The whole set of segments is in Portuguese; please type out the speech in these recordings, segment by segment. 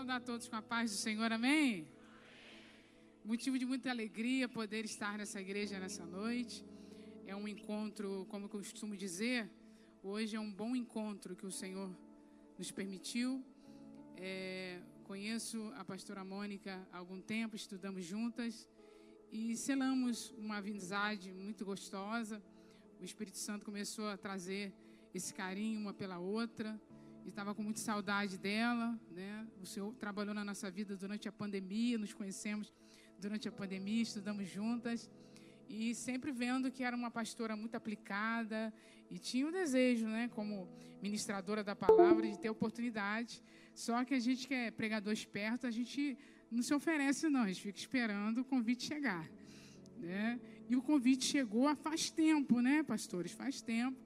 saudar todos com a paz do Senhor, amém? Motivo de muita alegria poder estar nessa igreja nessa noite. É um encontro, como eu costumo dizer, hoje é um bom encontro que o Senhor nos permitiu. É, conheço a pastora Mônica há algum tempo, estudamos juntas e selamos uma amizade muito gostosa. O Espírito Santo começou a trazer esse carinho uma pela outra estava com muita saudade dela, né? O Senhor trabalhou na nossa vida durante a pandemia, nos conhecemos durante a pandemia, estudamos juntas e sempre vendo que era uma pastora muito aplicada e tinha o desejo, né, como ministradora da palavra, de ter oportunidade. Só que a gente que é pregador esperto, a gente não se oferece não, a gente fica esperando o convite chegar, né? E o convite chegou faz tempo, né, pastores? Faz tempo,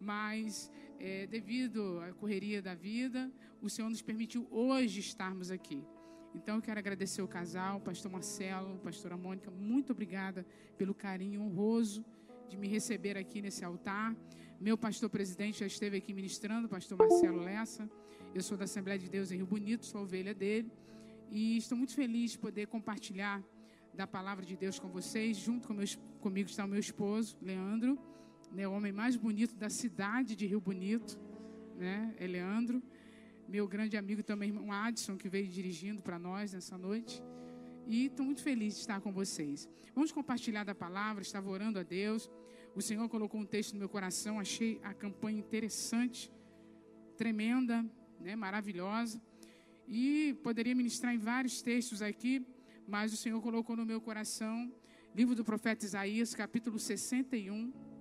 mas é, devido à correria da vida, o Senhor nos permitiu hoje estarmos aqui. Então, eu quero agradecer o casal, o pastor Marcelo, pastora Mônica, muito obrigada pelo carinho honroso de me receber aqui nesse altar. Meu pastor presidente já esteve aqui ministrando, pastor Marcelo Lessa. Eu sou da Assembleia de Deus em Rio Bonito, sou ovelha dele. E estou muito feliz de poder compartilhar da palavra de Deus com vocês. Junto com meus, comigo está o meu esposo, Leandro né, o homem mais bonito da cidade de Rio Bonito, né, é Leandro. Meu grande amigo também, irmão Adson, que veio dirigindo para nós nessa noite. E estou muito feliz de estar com vocês. Vamos compartilhar da palavra, estava orando a Deus. O Senhor colocou um texto no meu coração, achei a campanha interessante, tremenda, né, maravilhosa. E poderia ministrar em vários textos aqui, mas o Senhor colocou no meu coração, livro do profeta Isaías, capítulo 61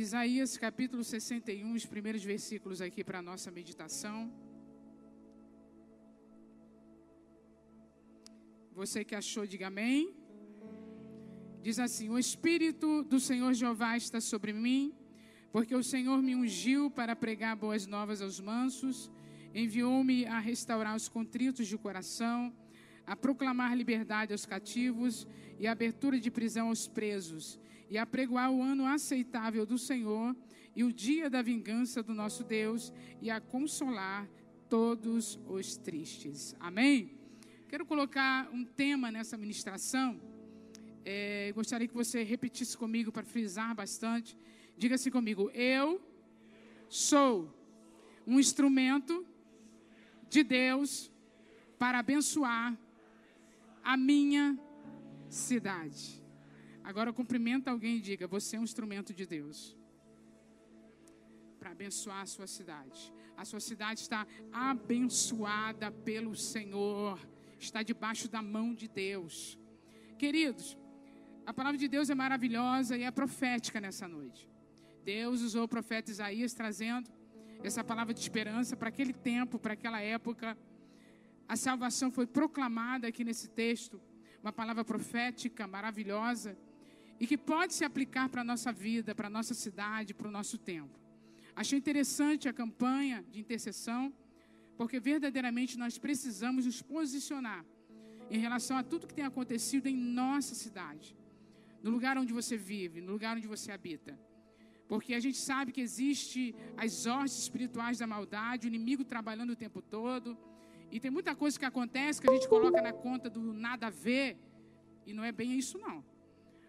Isaías capítulo 61, os primeiros versículos aqui para a nossa meditação. Você que achou, diga amém. Diz assim: O Espírito do Senhor Jeová está sobre mim, porque o Senhor me ungiu para pregar boas novas aos mansos, enviou-me a restaurar os contritos de coração, a proclamar liberdade aos cativos e abertura de prisão aos presos e apregoar o ano aceitável do Senhor e o dia da vingança do nosso Deus e a consolar todos os tristes. Amém? Quero colocar um tema nessa ministração. É, gostaria que você repetisse comigo para frisar bastante. Diga assim comigo: Eu sou um instrumento de Deus para abençoar a minha cidade. Agora cumprimenta alguém e diga: Você é um instrumento de Deus para abençoar a sua cidade. A sua cidade está abençoada pelo Senhor, está debaixo da mão de Deus. Queridos, a palavra de Deus é maravilhosa e é profética nessa noite. Deus usou o profeta Isaías trazendo essa palavra de esperança para aquele tempo, para aquela época. A salvação foi proclamada aqui nesse texto, uma palavra profética maravilhosa e que pode se aplicar para a nossa vida, para a nossa cidade, para o nosso tempo. Achei interessante a campanha de intercessão, porque verdadeiramente nós precisamos nos posicionar em relação a tudo que tem acontecido em nossa cidade, no lugar onde você vive, no lugar onde você habita. Porque a gente sabe que existe as hostes espirituais da maldade, o inimigo trabalhando o tempo todo, e tem muita coisa que acontece que a gente coloca na conta do nada a ver, e não é bem isso não.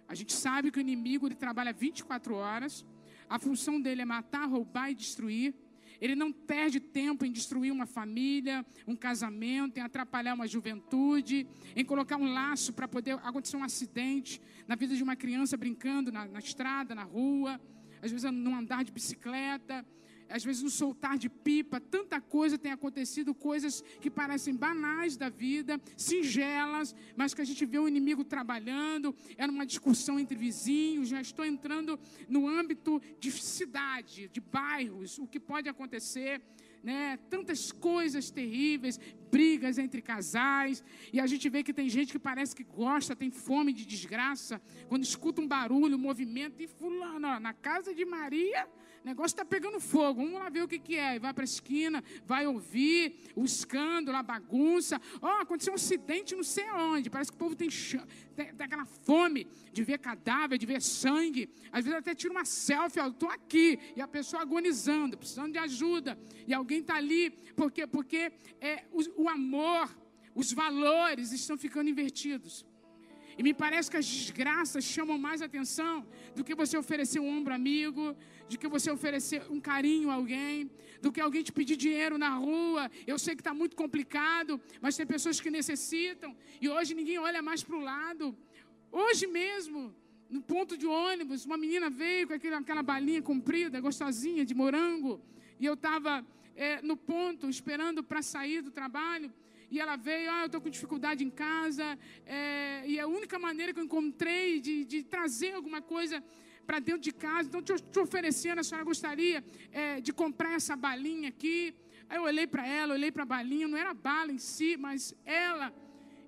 A gente sabe que o inimigo ele trabalha 24 horas. A função dele é matar, roubar e destruir. Ele não perde tempo em destruir uma família, um casamento, em atrapalhar uma juventude, em colocar um laço para poder acontecer um acidente na vida de uma criança brincando na, na estrada, na rua, às vezes num andar de bicicleta às vezes no soltar de pipa, tanta coisa tem acontecido, coisas que parecem banais da vida, singelas, mas que a gente vê o inimigo trabalhando, era uma discussão entre vizinhos, já estou entrando no âmbito de cidade, de bairros, o que pode acontecer. Né, tantas coisas terríveis, brigas entre casais, e a gente vê que tem gente que parece que gosta, tem fome de desgraça, quando escuta um barulho, um movimento, e fulano, ó, na casa de Maria O negócio está pegando fogo, vamos lá ver o que, que é. E vai para a esquina, vai ouvir o escândalo, a bagunça. Ó, oh, aconteceu um acidente não sei onde. Parece que o povo tem, tem, tem, aquela fome de ver cadáver, de ver sangue. Às vezes até tira uma selfie, eu estou aqui. E a pessoa agonizando, precisando de ajuda. E alguém está ali, porque, porque é, o, o amor, os valores estão ficando invertidos. E me parece que as desgraças chamam mais atenção do que você oferecer um ombro amigo, de que você oferecer um carinho a alguém, do que alguém te pedir dinheiro na rua. Eu sei que está muito complicado, mas tem pessoas que necessitam. E hoje ninguém olha mais para o lado. Hoje mesmo, no ponto de ônibus, uma menina veio com aquela, aquela balinha comprida, gostosinha, de morango. E eu estava é, no ponto, esperando para sair do trabalho. E ela veio, ah, eu estou com dificuldade em casa. É, e a única maneira que eu encontrei de, de trazer alguma coisa para dentro de casa, então te, te oferecendo, a senhora gostaria é, de comprar essa balinha aqui. Aí eu olhei para ela, olhei para a balinha, não era bala em si, mas ela.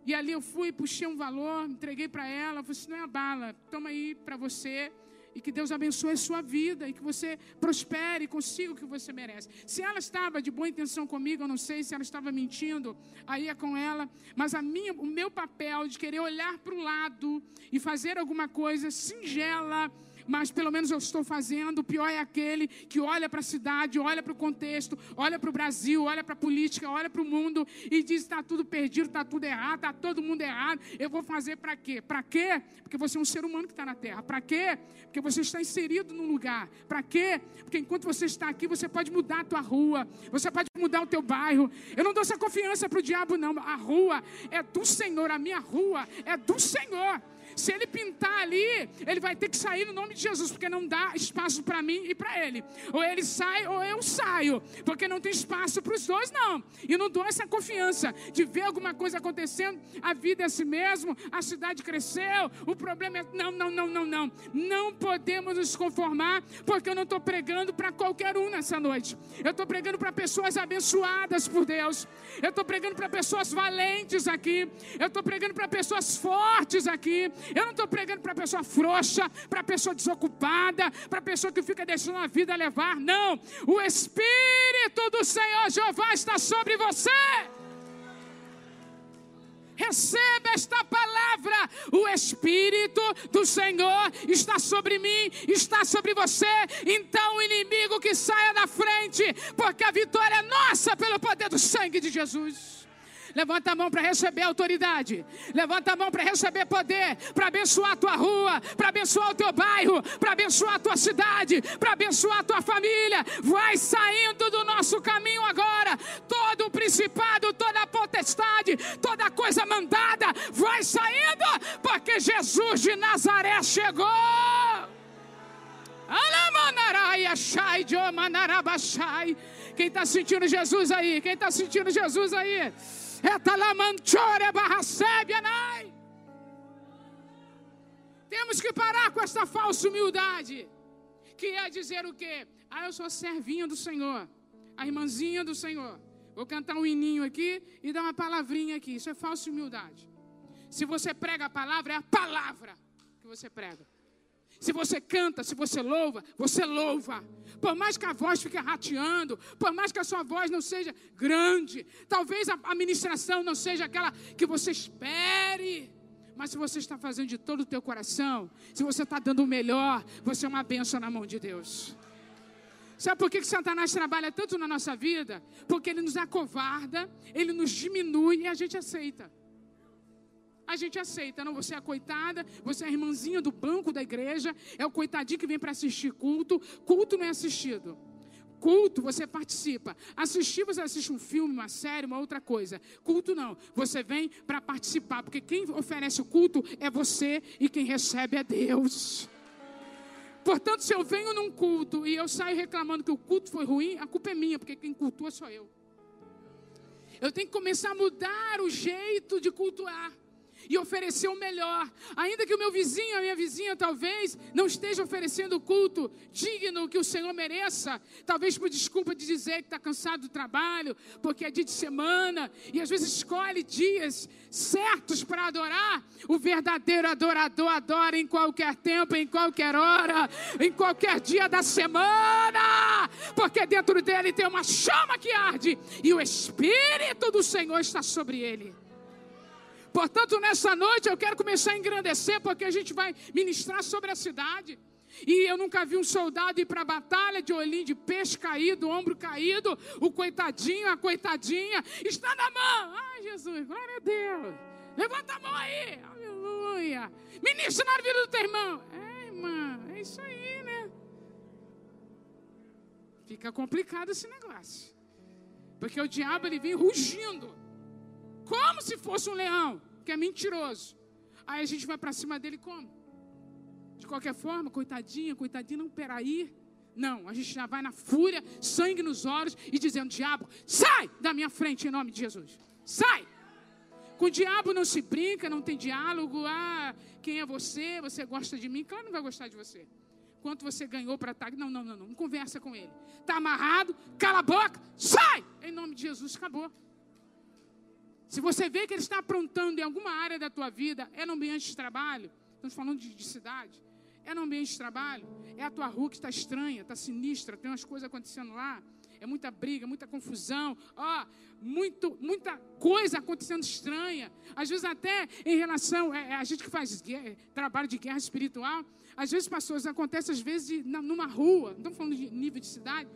E ali eu fui, puxei um valor, entreguei para ela, falei assim, não é a bala, toma aí para você e que Deus abençoe a sua vida e que você prospere e consiga o que você merece. Se ela estava de boa intenção comigo, eu não sei se ela estava mentindo, aí é com ela, mas a minha, o meu papel de querer olhar para o lado e fazer alguma coisa singela, mas pelo menos eu estou fazendo. O pior é aquele que olha para a cidade, olha para o contexto, olha para o Brasil, olha para a política, olha para o mundo e diz: está tudo perdido, está tudo errado, está todo mundo errado. Eu vou fazer para quê? Para quê? Porque você é um ser humano que está na terra. Para quê? Porque você está inserido num lugar. Para quê? Porque enquanto você está aqui, você pode mudar a tua rua, você pode mudar o teu bairro. Eu não dou essa confiança para o diabo, não. A rua é do Senhor, a minha rua é do Senhor. Se ele pintar ali, ele vai ter que sair no nome de Jesus, porque não dá espaço para mim e para ele. Ou ele sai ou eu saio, porque não tem espaço para os dois, não. E não dou essa confiança de ver alguma coisa acontecendo. A vida é assim mesmo, a cidade cresceu, o problema é. Não, não, não, não, não. Não podemos nos conformar, porque eu não estou pregando para qualquer um nessa noite. Eu estou pregando para pessoas abençoadas por Deus. Eu estou pregando para pessoas valentes aqui. Eu estou pregando para pessoas fortes aqui. Eu não estou pregando para pessoa frouxa, para pessoa desocupada, para pessoa que fica deixando a vida levar. Não. O Espírito do Senhor Jeová está sobre você. Receba esta palavra. O Espírito do Senhor está sobre mim, está sobre você. Então, o inimigo que saia da frente, porque a vitória é nossa pelo poder do sangue de Jesus. Levanta a mão para receber autoridade. Levanta a mão para receber poder, para abençoar a tua rua, para abençoar o teu bairro, para abençoar a tua cidade, para abençoar a tua família. Vai saindo do nosso caminho agora. Todo o principado, toda a potestade, toda coisa mandada, vai saindo, porque Jesus de Nazaré chegou. Quem está sentindo Jesus aí? Quem está sentindo Jesus aí? Temos que parar com essa falsa humildade. Que é dizer o quê? Ah, eu sou servinha do Senhor. A irmãzinha do Senhor. Vou cantar um hininho aqui e dar uma palavrinha aqui. Isso é falsa humildade. Se você prega a palavra, é a palavra que você prega. Se você canta, se você louva, você louva. Por mais que a voz fique rateando, por mais que a sua voz não seja grande, talvez a administração não seja aquela que você espere. Mas se você está fazendo de todo o teu coração, se você está dando o melhor, você é uma bênção na mão de Deus. Sabe por que, que Satanás trabalha tanto na nossa vida? Porque ele nos acovarda, ele nos diminui e a gente aceita a gente aceita. Não, você é a coitada, você é a irmãzinha do banco da igreja, é o coitadinho que vem para assistir culto. Culto não é assistido. Culto, você participa. Assistir, você assiste um filme, uma série, uma outra coisa. Culto não. Você vem para participar, porque quem oferece o culto é você e quem recebe é Deus. Portanto, se eu venho num culto e eu saio reclamando que o culto foi ruim, a culpa é minha, porque quem cultua sou eu. Eu tenho que começar a mudar o jeito de cultuar. E oferecer o melhor. Ainda que o meu vizinho, a minha vizinha, talvez não esteja oferecendo o culto digno que o Senhor mereça, talvez por desculpa de dizer que está cansado do trabalho, porque é dia de semana, e às vezes escolhe dias certos para adorar. O verdadeiro adorador adora em qualquer tempo, em qualquer hora, em qualquer dia da semana, porque dentro dele tem uma chama que arde e o Espírito do Senhor está sobre ele. Portanto, nessa noite eu quero começar a engrandecer, porque a gente vai ministrar sobre a cidade. E eu nunca vi um soldado ir para a batalha de olhinho de peixe caído, ombro caído, o coitadinho, a coitadinha, está na mão. Ai, Jesus, glória a Deus. Levanta a mão aí, aleluia. Ministra na vida do teu irmão. É, irmã, é isso aí, né? Fica complicado esse negócio. Porque o diabo ele vem rugindo como se fosse um leão, que é mentiroso. Aí a gente vai para cima dele como? De qualquer forma, coitadinha, coitadinha, não, peraí. Não, a gente já vai na fúria, sangue nos olhos e dizendo: Diabo, sai da minha frente em nome de Jesus. Sai! Com o diabo não se brinca, não tem diálogo. Ah, quem é você? Você gosta de mim? Claro, não vai gostar de você. Quanto você ganhou para estar. Tá, não, não, não, não. Não conversa com ele. Está amarrado, cala a boca, sai! Em nome de Jesus, acabou. Se você vê que ele está aprontando em alguma área da tua vida, é no ambiente de trabalho, estamos falando de, de cidade, é no ambiente de trabalho, é a tua rua que está estranha, está sinistra, tem umas coisas acontecendo lá, é muita briga, muita confusão, ó, muito, muita coisa acontecendo estranha. Às vezes até em relação, é, é a gente que faz guerra, trabalho de guerra espiritual, às vezes, pastores, acontece às vezes de, na, numa rua, não estamos falando de nível de cidade,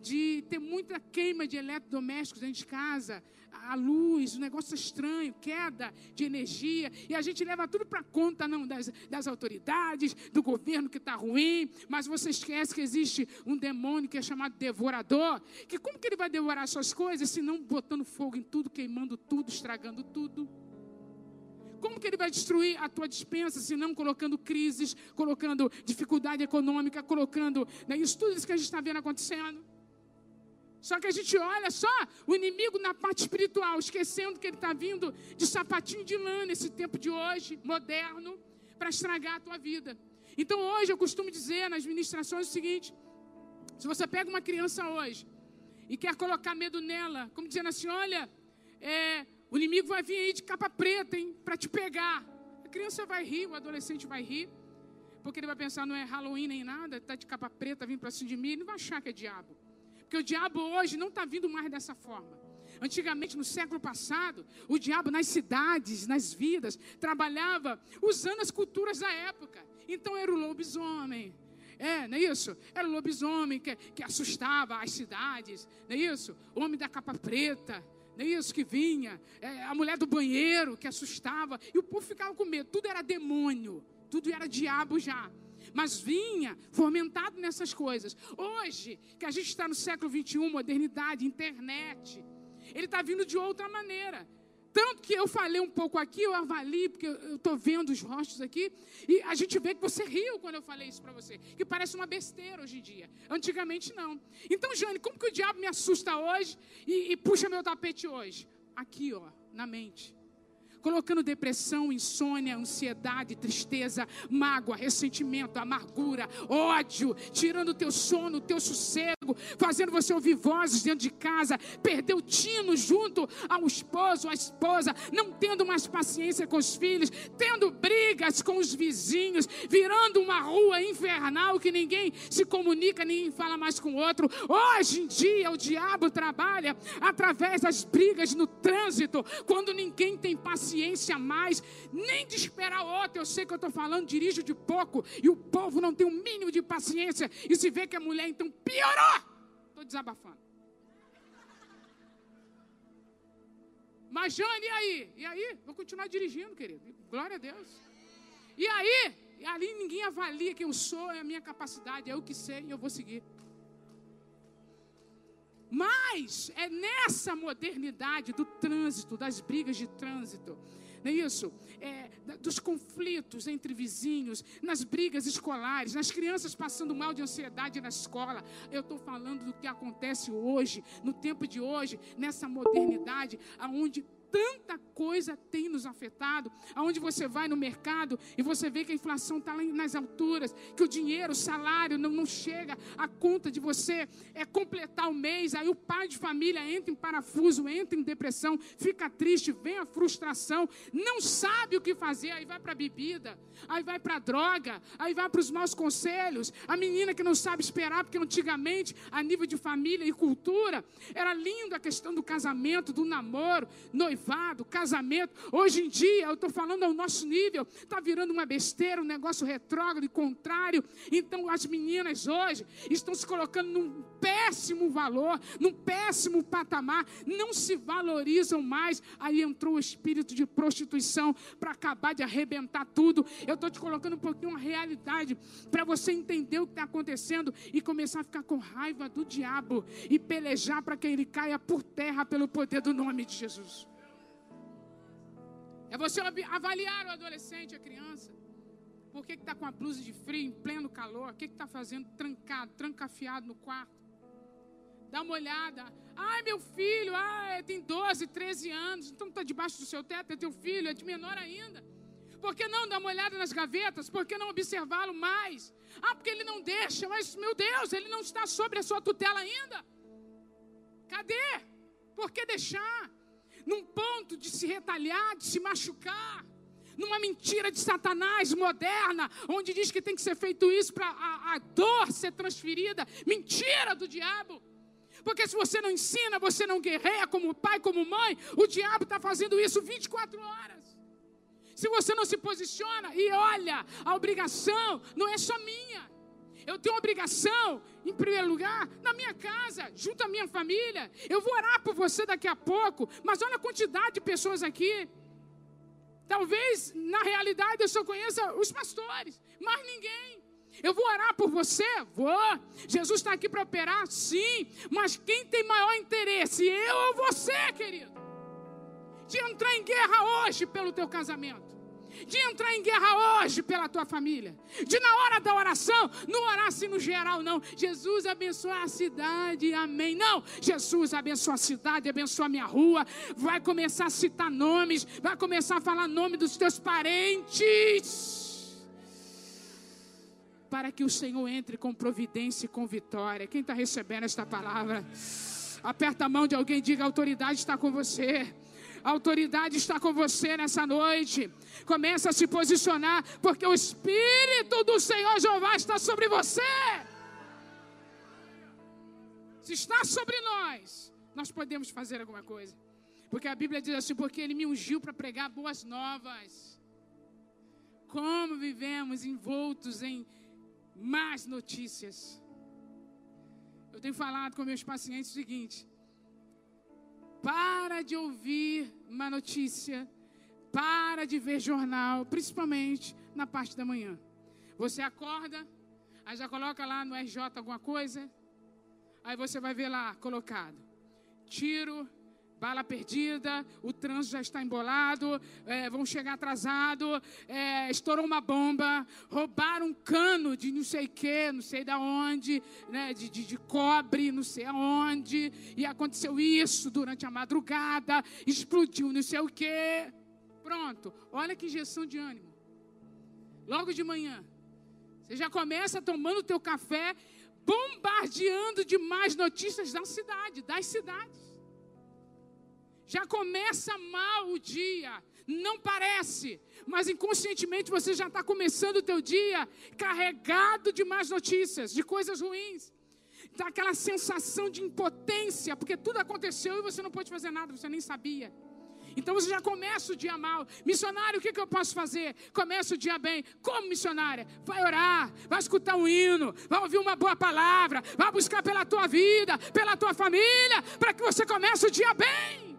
de ter muita queima de eletrodomésticos dentro de casa, a luz, o negócio estranho, queda de energia, e a gente leva tudo para conta não das, das autoridades, do governo que está ruim, mas você esquece que existe um demônio que é chamado devorador, que como que ele vai devorar suas coisas se não botando fogo em tudo, queimando tudo, estragando tudo? Como que ele vai destruir a tua dispensa se não colocando crises, colocando dificuldade econômica, colocando né, isso tudo isso que a gente está vendo acontecendo? Só que a gente olha só o inimigo na parte espiritual, esquecendo que ele está vindo de sapatinho de lã nesse tempo de hoje, moderno, para estragar a tua vida. Então hoje eu costumo dizer nas ministrações o seguinte: se você pega uma criança hoje e quer colocar medo nela, como dizendo assim, olha, é, o inimigo vai vir aí de capa preta, hein, para te pegar. A criança vai rir, o adolescente vai rir, porque ele vai pensar, não é Halloween nem nada, está de capa preta vindo para cima de mim, ele vai achar que é diabo. Porque o diabo hoje não está vindo mais dessa forma. Antigamente, no século passado, o diabo nas cidades, nas vidas, trabalhava usando as culturas da época. Então era o lobisomem. É, não é isso? Era o lobisomem que, que assustava as cidades, não é isso? O homem da capa preta, não é isso que vinha? É, a mulher do banheiro que assustava. E o povo ficava com medo. Tudo era demônio, tudo era diabo já mas vinha fomentado nessas coisas. Hoje, que a gente está no século 21, modernidade, internet, ele está vindo de outra maneira. Tanto que eu falei um pouco aqui, eu avalio, porque eu estou vendo os rostos aqui, e a gente vê que você riu quando eu falei isso para você, que parece uma besteira hoje em dia. Antigamente não. Então, Jane, como que o diabo me assusta hoje e, e puxa meu tapete hoje? Aqui, ó, na mente colocando depressão, insônia, ansiedade, tristeza, mágoa, ressentimento, amargura, ódio, tirando o teu sono, o teu sossego, fazendo você ouvir vozes dentro de casa, perder o tino junto ao esposo, à esposa, não tendo mais paciência com os filhos, tendo brigas com os vizinhos, virando uma rua infernal que ninguém se comunica, ninguém fala mais com o outro. Hoje em dia o diabo trabalha através das brigas no trânsito, quando ninguém tem paciência paciência mais, nem de esperar outro. Eu sei que eu estou falando, dirijo de pouco, e o povo não tem um mínimo de paciência, e se vê que a mulher então piorou. Estou desabafando. Mas, Jane, e aí? E aí? Vou continuar dirigindo, querido. Glória a Deus. E aí? E ali ninguém avalia quem eu sou, é a minha capacidade, é o que sei e eu vou seguir. Mas é nessa modernidade do trânsito, das brigas de trânsito, não é isso? É, dos conflitos entre vizinhos, nas brigas escolares, nas crianças passando mal de ansiedade na escola. Eu estou falando do que acontece hoje, no tempo de hoje, nessa modernidade, aonde tanta coisa tem nos afetado. Aonde você vai no mercado e você vê que a inflação está nas alturas, que o dinheiro, o salário não, não chega à conta de você é completar o mês. Aí o pai de família entra em parafuso, entra em depressão, fica triste, vem a frustração, não sabe o que fazer, aí vai para a bebida, aí vai para a droga, aí vai para os maus conselhos. A menina que não sabe esperar, porque antigamente, a nível de família e cultura, era lindo a questão do casamento, do namoro, noivo noivado, casamento. Hoje em dia, eu estou falando ao nosso nível, está virando uma besteira, um negócio retrógrado e contrário. Então, as meninas hoje estão se colocando num péssimo valor, num péssimo patamar, não se valorizam mais. Aí entrou o espírito de prostituição para acabar de arrebentar tudo. Eu estou te colocando um pouquinho uma realidade para você entender o que está acontecendo e começar a ficar com raiva do diabo e pelejar para que ele caia por terra pelo poder do nome de Jesus. É você avaliar o adolescente, a criança. Por que está com a blusa de frio, em pleno calor? O que está fazendo trancado, trancafiado no quarto? Dá uma olhada. Ai, meu filho, ai, tem 12, 13 anos. Então está debaixo do seu teto, é teu filho, é de menor ainda. Por que não dar uma olhada nas gavetas? Por que não observá-lo mais? Ah, porque ele não deixa, mas, meu Deus, ele não está sobre a sua tutela ainda. Cadê? Por que deixar? Num ponto de se retalhar, de se machucar, numa mentira de Satanás moderna, onde diz que tem que ser feito isso para a, a dor ser transferida. Mentira do diabo. Porque se você não ensina, você não guerreia como pai, como mãe, o diabo está fazendo isso 24 horas. Se você não se posiciona e olha, a obrigação não é só minha. Eu tenho obrigação, em primeiro lugar, na minha casa, junto à minha família. Eu vou orar por você daqui a pouco, mas olha a quantidade de pessoas aqui. Talvez, na realidade, eu só conheça os pastores, mais ninguém. Eu vou orar por você? Vou. Jesus está aqui para operar? Sim. Mas quem tem maior interesse, eu ou você, querido? De entrar em guerra hoje pelo teu casamento de entrar em guerra hoje pela tua família, de na hora da oração, não orar assim no geral, não. Jesus abençoa a cidade, amém. Não, Jesus abençoa a cidade, abençoa a minha rua, vai começar a citar nomes, vai começar a falar nome dos teus parentes. Para que o Senhor entre com providência e com vitória. Quem está recebendo esta palavra? Aperta a mão de alguém diga: a autoridade está com você. A autoridade está com você nessa noite. Começa a se posicionar, porque o Espírito do Senhor Jeová está sobre você. Se está sobre nós, nós podemos fazer alguma coisa. Porque a Bíblia diz assim: porque Ele me ungiu para pregar boas novas. Como vivemos envoltos em más notícias. Eu tenho falado com meus pacientes o seguinte: para de ouvir uma notícia. Para de ver jornal, principalmente na parte da manhã. Você acorda, aí já coloca lá no RJ alguma coisa, aí você vai ver lá colocado: tiro bala perdida, o trânsito já está embolado, é, vão chegar atrasado, é, estourou uma bomba, roubaram um cano de não sei que, não sei da onde, né, de, de, de, cobre, não sei aonde, e aconteceu isso durante a madrugada, explodiu não sei o que. Pronto, olha que injeção de ânimo. Logo de manhã, você já começa tomando o teu café, bombardeando de mais notícias da cidade, das cidades. Já começa mal o dia. Não parece, mas inconscientemente você já está começando o teu dia carregado de más notícias, de coisas ruins. Dá aquela sensação de impotência, porque tudo aconteceu e você não pode fazer nada, você nem sabia. Então você já começa o dia mal. Missionário, o que, que eu posso fazer? Começa o dia bem. Como missionária? Vai orar, vai escutar um hino, vai ouvir uma boa palavra, vai buscar pela tua vida, pela tua família, para que você comece o dia bem.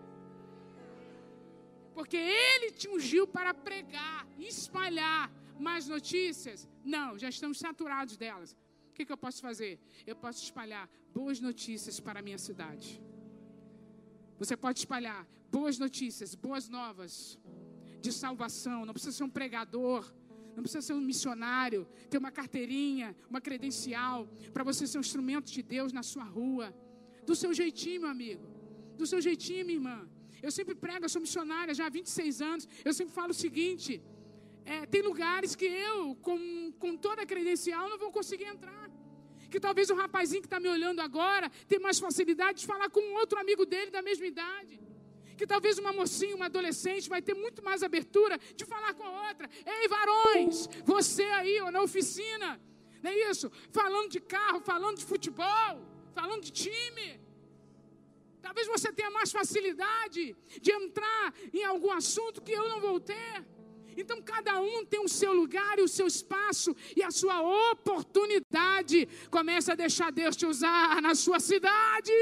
Porque ele te ungiu para pregar, espalhar mais notícias? Não, já estamos saturados delas. O que, que eu posso fazer? Eu posso espalhar boas notícias para a minha cidade. Você pode espalhar boas notícias, boas novas de salvação. Não precisa ser um pregador, não precisa ser um missionário, ter uma carteirinha, uma credencial, para você ser um instrumento de Deus na sua rua. Do seu jeitinho, meu amigo. Do seu jeitinho, minha irmã. Eu sempre prego, eu sou missionária já há 26 anos. Eu sempre falo o seguinte: é, tem lugares que eu, com, com toda a credencial, não vou conseguir entrar. Que talvez o rapazinho que está me olhando agora tem mais facilidade de falar com outro amigo dele da mesma idade. Que talvez uma mocinha, uma adolescente vai ter muito mais abertura de falar com a outra. Ei, varões, você aí, ou na oficina, não é isso? Falando de carro, falando de futebol, falando de time. Talvez você tenha mais facilidade de entrar em algum assunto que eu não vou ter. Então, cada um tem o seu lugar e o seu espaço e a sua oportunidade. Comece a deixar Deus te usar na sua cidade.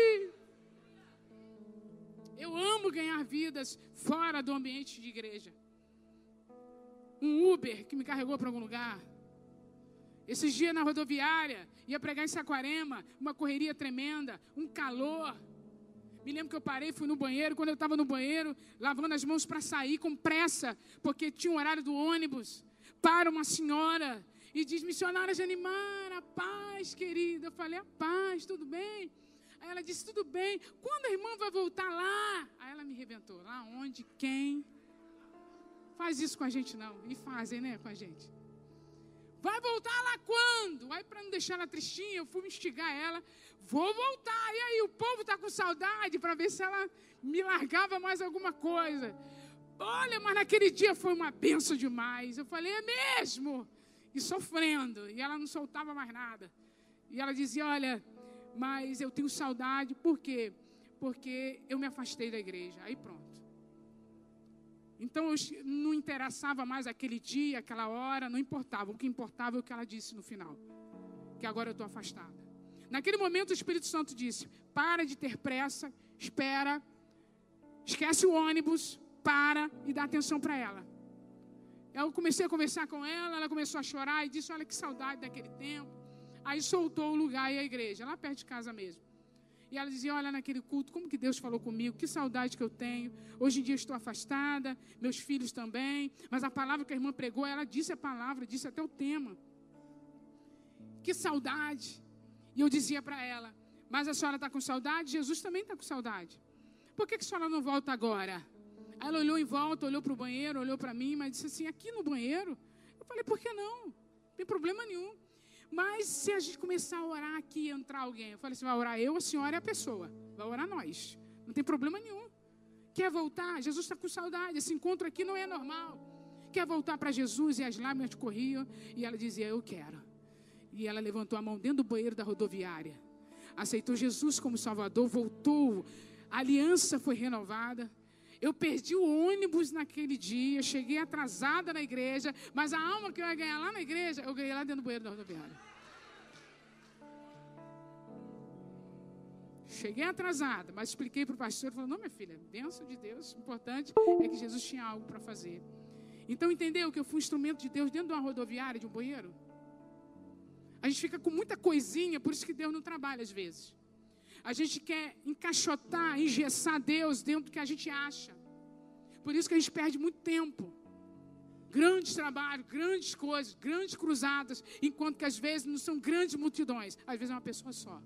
Eu amo ganhar vidas fora do ambiente de igreja. Um Uber que me carregou para algum lugar. Esses dias na rodoviária, ia pregar em Saquarema, uma correria tremenda, um calor. Me lembro que eu parei, fui no banheiro. Quando eu estava no banheiro, lavando as mãos para sair com pressa, porque tinha um horário do ônibus. Para uma senhora e diz: Missionária Janimar, a paz, querida. Eu falei: A paz, tudo bem? Aí ela disse: Tudo bem. Quando a irmã vai voltar lá? Aí ela me rebentou: Lá onde? Quem? Faz isso com a gente não. E fazem, né, com a gente. Vai voltar lá quando? Aí, para não deixar ela tristinha, eu fui instigar ela. Vou voltar. E aí, o povo está com saudade para ver se ela me largava mais alguma coisa. Olha, mas naquele dia foi uma benção demais. Eu falei, é mesmo? E sofrendo. E ela não soltava mais nada. E ela dizia: Olha, mas eu tenho saudade. Por quê? Porque eu me afastei da igreja. Aí pronto. Então não interessava mais aquele dia, aquela hora, não importava. O que importava é o que ela disse no final. Que agora eu estou afastada. Naquele momento o Espírito Santo disse: para de ter pressa, espera, esquece o ônibus, para e dá atenção para ela. Eu comecei a conversar com ela, ela começou a chorar e disse: Olha que saudade daquele tempo. Aí soltou o lugar e a igreja, lá perto de casa mesmo. E ela dizia: Olha, naquele culto, como que Deus falou comigo, que saudade que eu tenho. Hoje em dia estou afastada, meus filhos também. Mas a palavra que a irmã pregou, ela disse a palavra, disse até o tema. Que saudade. E eu dizia para ela: Mas a senhora está com saudade? Jesus também está com saudade. Por que, que a senhora não volta agora? Aí ela olhou em volta, olhou para o banheiro, olhou para mim, mas disse assim: Aqui no banheiro? Eu falei: Por que não? Não tem problema nenhum. Mas se a gente começar a orar aqui e entrar alguém, eu falei assim: vai orar eu, a senhora e a pessoa. Vai orar nós. Não tem problema nenhum. Quer voltar? Jesus está com saudade. Esse encontro aqui não é normal. Quer voltar para Jesus? E as lágrimas corriam. E ela dizia: Eu quero. E ela levantou a mão dentro do banheiro da rodoviária. Aceitou Jesus como Salvador, voltou. A aliança foi renovada. Eu perdi o ônibus naquele dia, cheguei atrasada na igreja, mas a alma que eu ia ganhar lá na igreja, eu ganhei lá dentro do banheiro da rodoviária. Cheguei atrasada, mas expliquei para o pastor, falou, não, minha filha, bênção de Deus, o importante é que Jesus tinha algo para fazer. Então, entendeu que eu fui um instrumento de Deus dentro de uma rodoviária, de um banheiro? A gente fica com muita coisinha, por isso que Deus não trabalha às vezes. A gente quer encaixotar, engessar Deus dentro do que a gente acha. Por isso que a gente perde muito tempo. Grandes trabalhos, grandes coisas, grandes cruzadas, enquanto que às vezes não são grandes multidões, às vezes é uma pessoa só.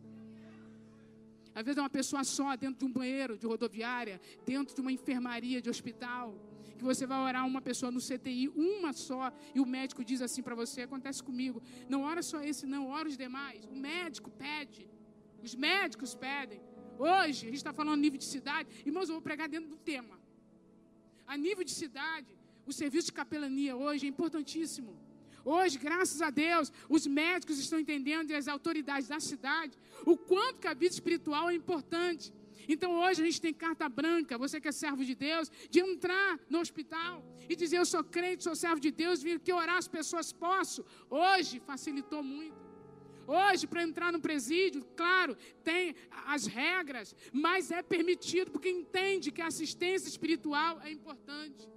Às vezes é uma pessoa só dentro de um banheiro de rodoviária, dentro de uma enfermaria de hospital, que você vai orar uma pessoa no CTI, uma só, e o médico diz assim para você: acontece comigo, não ora só esse, não, ora os demais. O médico pede. Os médicos pedem. Hoje, a gente está falando nível de cidade. Irmãos, eu vou pregar dentro do tema. A nível de cidade, o serviço de capelania hoje é importantíssimo. Hoje, graças a Deus, os médicos estão entendendo e as autoridades da cidade o quanto que a vida espiritual é importante. Então hoje a gente tem carta branca, você que é servo de Deus, de entrar no hospital e dizer eu sou crente, sou servo de Deus, vir aqui orar as pessoas posso. Hoje facilitou muito. Hoje, para entrar no presídio, claro, tem as regras, mas é permitido porque entende que a assistência espiritual é importante.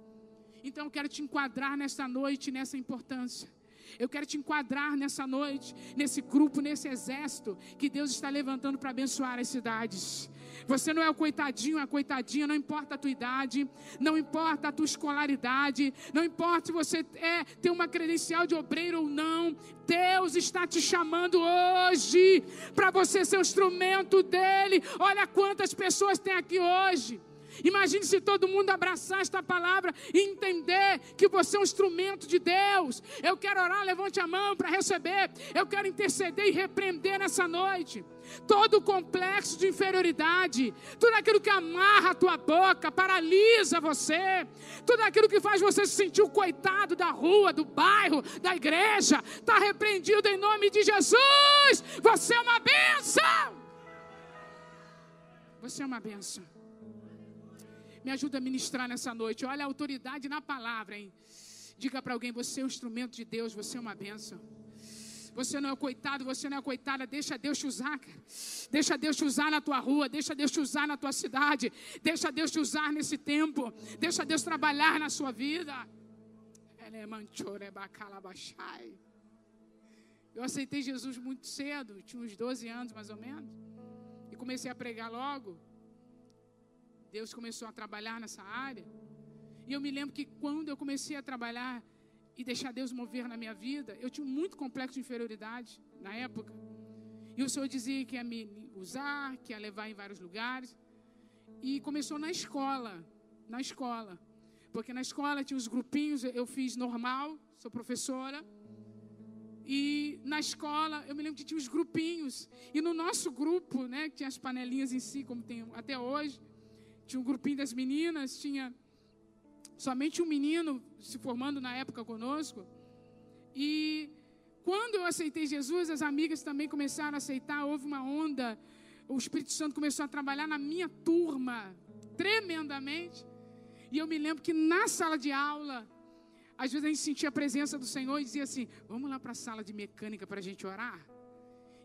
Então, eu quero te enquadrar nessa noite, nessa importância. Eu quero te enquadrar nessa noite, nesse grupo, nesse exército que Deus está levantando para abençoar as cidades. Você não é o coitadinho, a coitadinha, não importa a tua idade, não importa a tua escolaridade, não importa se você é, tem uma credencial de obreiro ou não. Deus está te chamando hoje para você ser o instrumento dele. Olha quantas pessoas tem aqui hoje Imagine se todo mundo abraçar esta palavra e entender que você é um instrumento de Deus. Eu quero orar, levante a mão para receber. Eu quero interceder e repreender nessa noite. Todo complexo de inferioridade, tudo aquilo que amarra a tua boca, paralisa você, tudo aquilo que faz você se sentir o coitado da rua, do bairro, da igreja, está repreendido em nome de Jesus. Você é uma bênção. Você é uma bênção. Me ajuda a ministrar nessa noite. Olha a autoridade na palavra, hein? Diga para alguém: você é um instrumento de Deus, você é uma bênção. Você não é coitado, você não é coitada. Deixa Deus te usar, cara. Deixa Deus te usar na tua rua. Deixa Deus te usar na tua cidade. Deixa Deus te usar nesse tempo. Deixa Deus trabalhar na sua vida. Eu aceitei Jesus muito cedo, tinha uns 12 anos mais ou menos. E comecei a pregar logo. Deus começou a trabalhar nessa área. E eu me lembro que quando eu comecei a trabalhar e deixar Deus mover na minha vida, eu tinha muito complexo de inferioridade na época. E o Senhor dizia que ia me usar, que ia levar em vários lugares. E começou na escola, na escola. Porque na escola tinha os grupinhos, eu fiz normal, sou professora. E na escola, eu me lembro que tinha os grupinhos. E no nosso grupo, né, que tinha as panelinhas em si, como tem até hoje, tinha um grupinho das meninas, tinha somente um menino se formando na época conosco. E quando eu aceitei Jesus, as amigas também começaram a aceitar, houve uma onda. O Espírito Santo começou a trabalhar na minha turma tremendamente. E eu me lembro que na sala de aula, às vezes a gente sentia a presença do Senhor e dizia assim: Vamos lá para a sala de mecânica para a gente orar?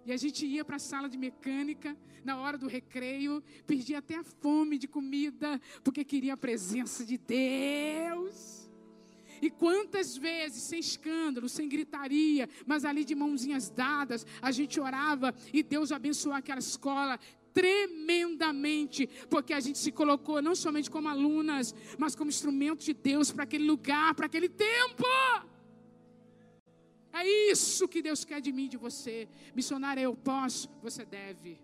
E a gente ia para a sala de mecânica na hora do recreio, perdia até a fome de comida, porque queria a presença de Deus. E quantas vezes, sem escândalo, sem gritaria, mas ali de mãozinhas dadas, a gente orava e Deus abençoou aquela escola tremendamente, porque a gente se colocou não somente como alunas, mas como instrumento de Deus para aquele lugar, para aquele tempo. É isso que Deus quer de mim, de você. Missionária, eu posso, você deve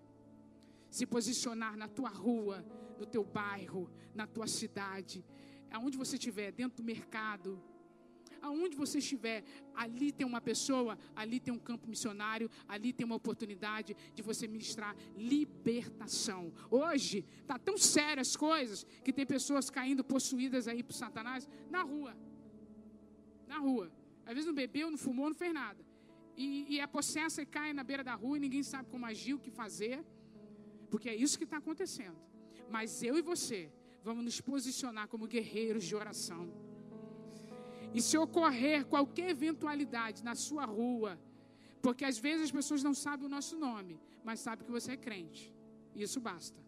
se posicionar na tua rua, no teu bairro, na tua cidade, aonde você estiver, dentro do mercado, aonde você estiver, ali tem uma pessoa, ali tem um campo missionário, ali tem uma oportunidade de você ministrar libertação. Hoje tá tão sério as coisas que tem pessoas caindo possuídas aí por Satanás na rua. Na rua. Às vezes não bebeu, não fumou, não fez nada. E, e é possessa e cai na beira da rua e ninguém sabe como agir, o que fazer. Porque é isso que está acontecendo. Mas eu e você vamos nos posicionar como guerreiros de oração. E se ocorrer qualquer eventualidade na sua rua, porque às vezes as pessoas não sabem o nosso nome, mas sabem que você é crente. Isso basta.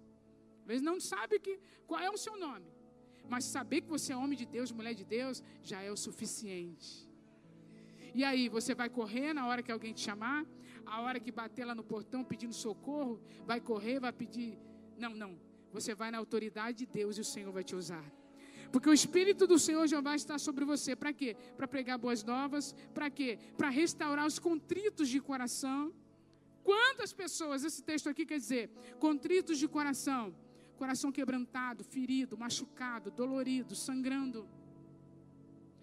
Às vezes não sabe que, qual é o seu nome. Mas saber que você é homem de Deus, mulher de Deus, já é o suficiente. E aí, você vai correr na hora que alguém te chamar? A hora que bater lá no portão pedindo socorro? Vai correr, vai pedir. Não, não. Você vai na autoridade de Deus e o Senhor vai te usar. Porque o Espírito do Senhor vai estar sobre você. Para quê? Para pregar boas novas. Para quê? Para restaurar os contritos de coração. Quantas pessoas, esse texto aqui quer dizer, contritos de coração, coração quebrantado, ferido, machucado, dolorido, sangrando.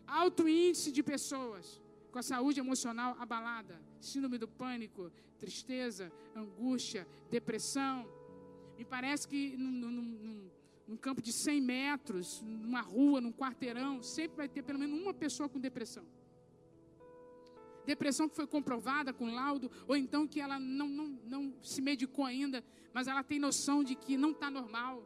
Alto índice de pessoas com a saúde emocional abalada, síndrome do pânico, tristeza, angústia, depressão. Me parece que num, num, num, num, campo de 100 metros, numa rua, num quarteirão, sempre vai ter pelo menos uma pessoa com depressão. Depressão que foi comprovada com laudo, ou então que ela não, não, não se medicou ainda, mas ela tem noção de que não está normal,